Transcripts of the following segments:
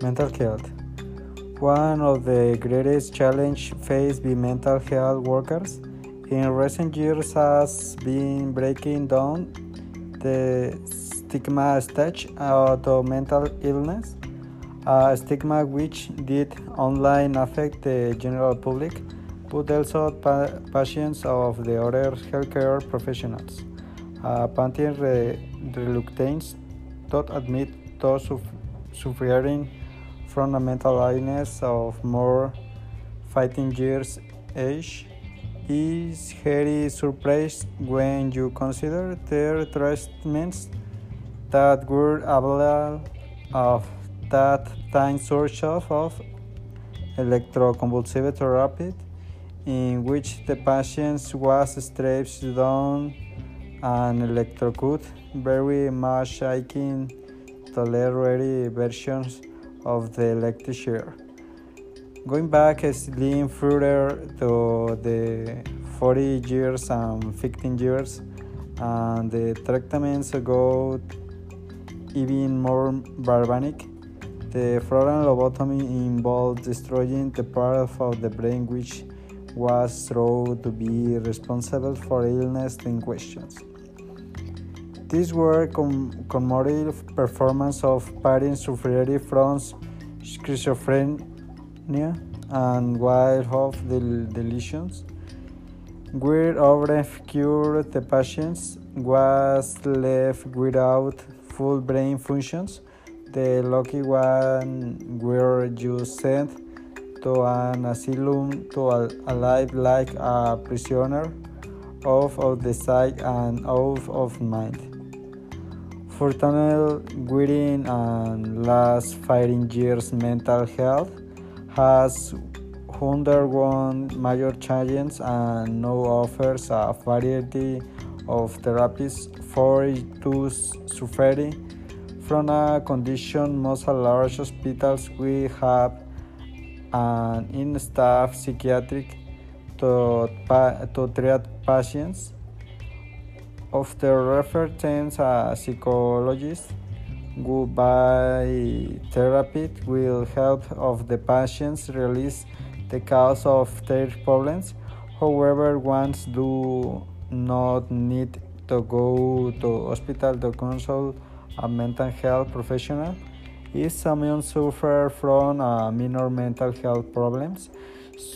Mental health. One of the greatest challenges faced by mental health workers in recent years has been breaking down the stigma stage of mental illness, a stigma which did online affect the general public, but also pa- patients of the other healthcare professionals. A painting re- reluctance to admit those suffering from a mental illness of more fighting years age is very surprised when you consider their treatments that were available of that time source of electroconvulsive therapy in which the patient was stripped down and electrocuted very much akin to the versions of the chair. Going back a little further to the 40 years and 15 years, and the treatments go even more barbaric. The frontal lobotomy involved destroying the part of the brain which was thought to be responsible for illness in questions. These were com- commemorative performances of patients suffering from schizophrenia and wild of delusions. Where over cured the patients was left without full brain functions. The lucky one were just sent to an asylum to a life like a prisoner, off of the sight and off of mind. Fortunately, within and last fighting years, mental health has undergone major changes and now offers a variety of therapies for those suffering from a condition. Most large hospitals we have an in-staff psychiatric to, to treat patients of the referred a psychologist by therapy will help of the patients release the cause of their problems. However, ones do not need to go to hospital to consult a mental health professional. If someone suffers from uh, minor mental health problems,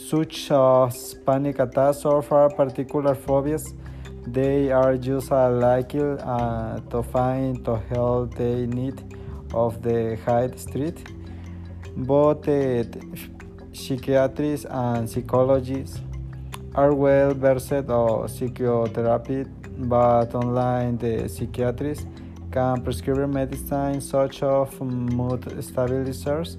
such as panic attacks or particular phobias, they are just likely uh, to find the help they need of the high street. Both uh, psychiatrists and psychologists are well versed on psychotherapy, but online the psychiatrists can prescribe medicines such as mood stabilizers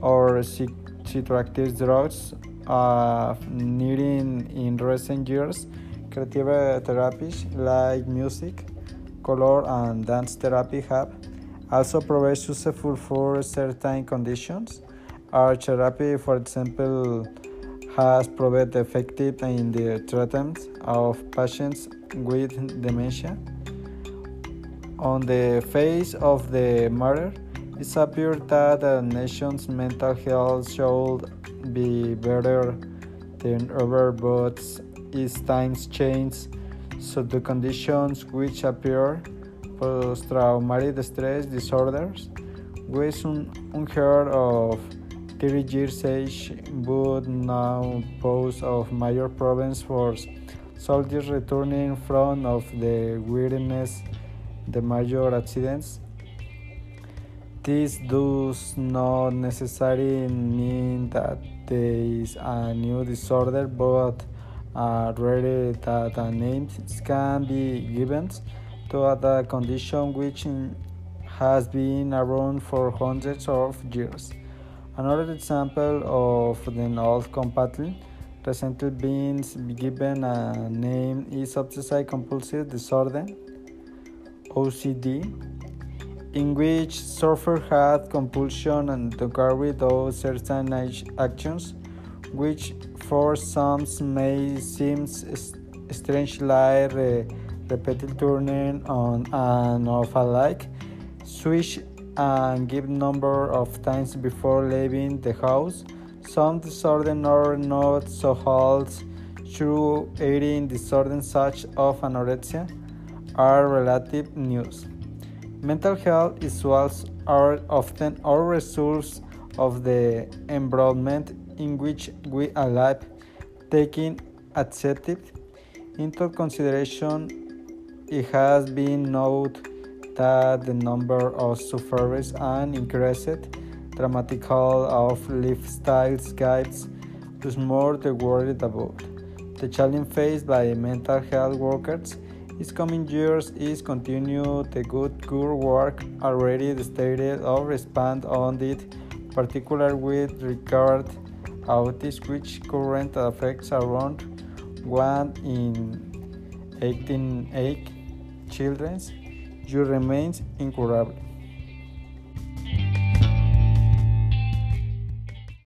or psychoactive drugs. Uh, needing in recent years creative therapies like music, color, and dance therapy have also proven useful for certain conditions. Art therapy, for example, has proved effective in the treatment of patients with dementia. On the face of the matter, it appears that the nation's mental health should be better than ever, but as times change, so the conditions which appear post-traumatic stress disorders, with unheard of 30 years age, but now pose of major problems for soldiers returning from of the wilderness, the major accidents. This does not necessarily mean that there is a new disorder, but uh, that a name can be given to a condition which has been around for hundreds of years. Another example of the old compatible recently being given a name is obsessive compulsive disorder OCD in which suffer had compulsion and to carry out certain actions which for some may seem strange like uh, repeated turning on and off a light switch and give number of times before leaving the house. Some disorders are not so hard through eating disorders such as anorexia are relative news. Mental health issues are often a result of the environment in which we are live, taking accepted into consideration. It has been noted that the number of sufferers and increased dramatical of lifestyle guides is more the worried about. The challenge faced by mental health workers is coming years is continue the good good work already stated or expand on it, particularly with regard autism which current affects around one in 18 children, you remains incurable.